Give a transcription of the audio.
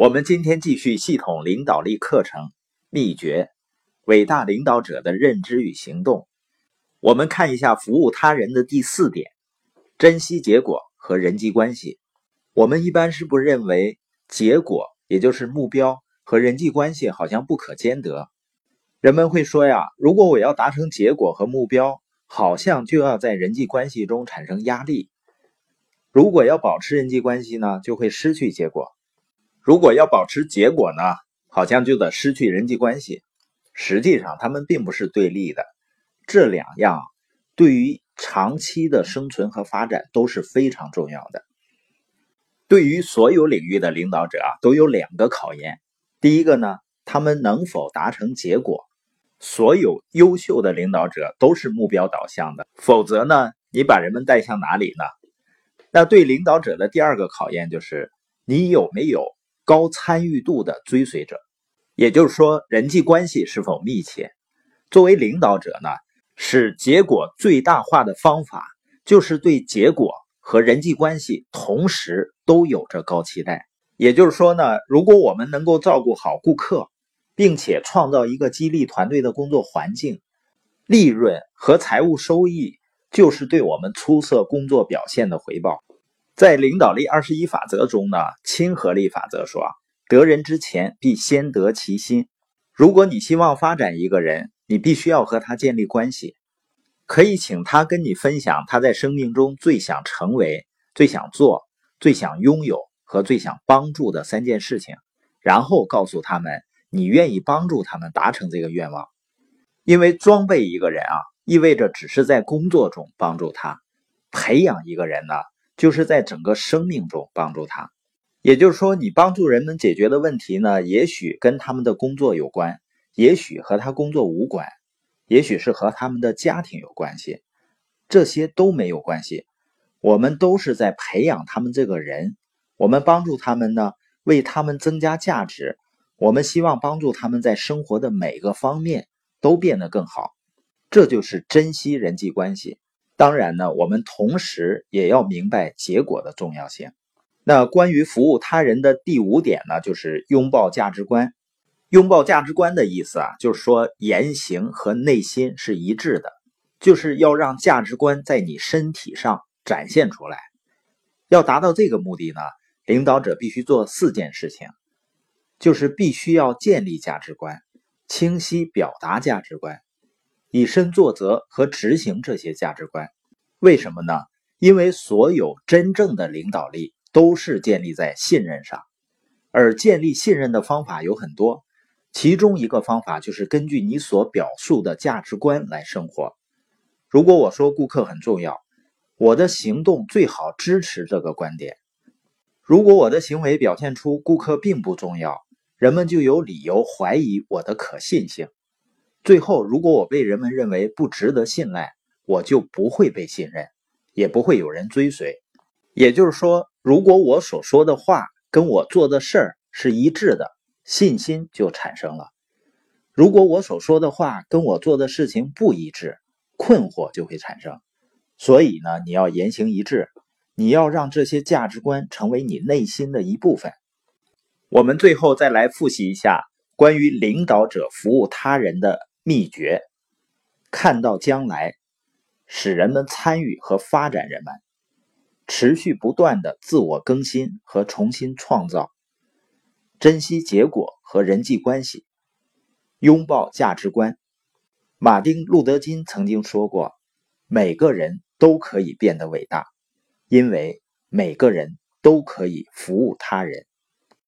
我们今天继续系统领导力课程秘诀：伟大领导者的认知与行动。我们看一下服务他人的第四点：珍惜结果和人际关系。我们一般是不认为结果，也就是目标和人际关系好像不可兼得。人们会说呀，如果我要达成结果和目标，好像就要在人际关系中产生压力；如果要保持人际关系呢，就会失去结果。如果要保持结果呢，好像就得失去人际关系。实际上，他们并不是对立的，这两样对于长期的生存和发展都是非常重要的。对于所有领域的领导者啊，都有两个考验。第一个呢，他们能否达成结果？所有优秀的领导者都是目标导向的，否则呢，你把人们带向哪里呢？那对领导者的第二个考验就是，你有没有？高参与度的追随者，也就是说，人际关系是否密切？作为领导者呢，使结果最大化的方法，就是对结果和人际关系同时都有着高期待。也就是说呢，如果我们能够照顾好顾客，并且创造一个激励团队的工作环境，利润和财务收益就是对我们出色工作表现的回报。在领导力二十一法则中呢，亲和力法则说：“得人之前，必先得其心。”如果你希望发展一个人，你必须要和他建立关系，可以请他跟你分享他在生命中最想成为、最想做、最想拥有和最想帮助的三件事情，然后告诉他们你愿意帮助他们达成这个愿望。因为装备一个人啊，意味着只是在工作中帮助他；培养一个人呢？就是在整个生命中帮助他，也就是说，你帮助人们解决的问题呢，也许跟他们的工作有关，也许和他工作无关，也许是和他们的家庭有关系，这些都没有关系。我们都是在培养他们这个人，我们帮助他们呢，为他们增加价值，我们希望帮助他们在生活的每个方面都变得更好，这就是珍惜人际关系。当然呢，我们同时也要明白结果的重要性。那关于服务他人的第五点呢，就是拥抱价值观。拥抱价值观的意思啊，就是说言行和内心是一致的，就是要让价值观在你身体上展现出来。要达到这个目的呢，领导者必须做四件事情，就是必须要建立价值观，清晰表达价值观。以身作则和执行这些价值观，为什么呢？因为所有真正的领导力都是建立在信任上，而建立信任的方法有很多，其中一个方法就是根据你所表述的价值观来生活。如果我说顾客很重要，我的行动最好支持这个观点；如果我的行为表现出顾客并不重要，人们就有理由怀疑我的可信性。最后，如果我被人们认为不值得信赖，我就不会被信任，也不会有人追随。也就是说，如果我所说的话跟我做的事儿是一致的，信心就产生了；如果我所说的话跟我做的事情不一致，困惑就会产生。所以呢，你要言行一致，你要让这些价值观成为你内心的一部分。我们最后再来复习一下关于领导者服务他人的。秘诀：看到将来，使人们参与和发展人们，持续不断的自我更新和重新创造，珍惜结果和人际关系，拥抱价值观。马丁·路德·金曾经说过：“每个人都可以变得伟大，因为每个人都可以服务他人。”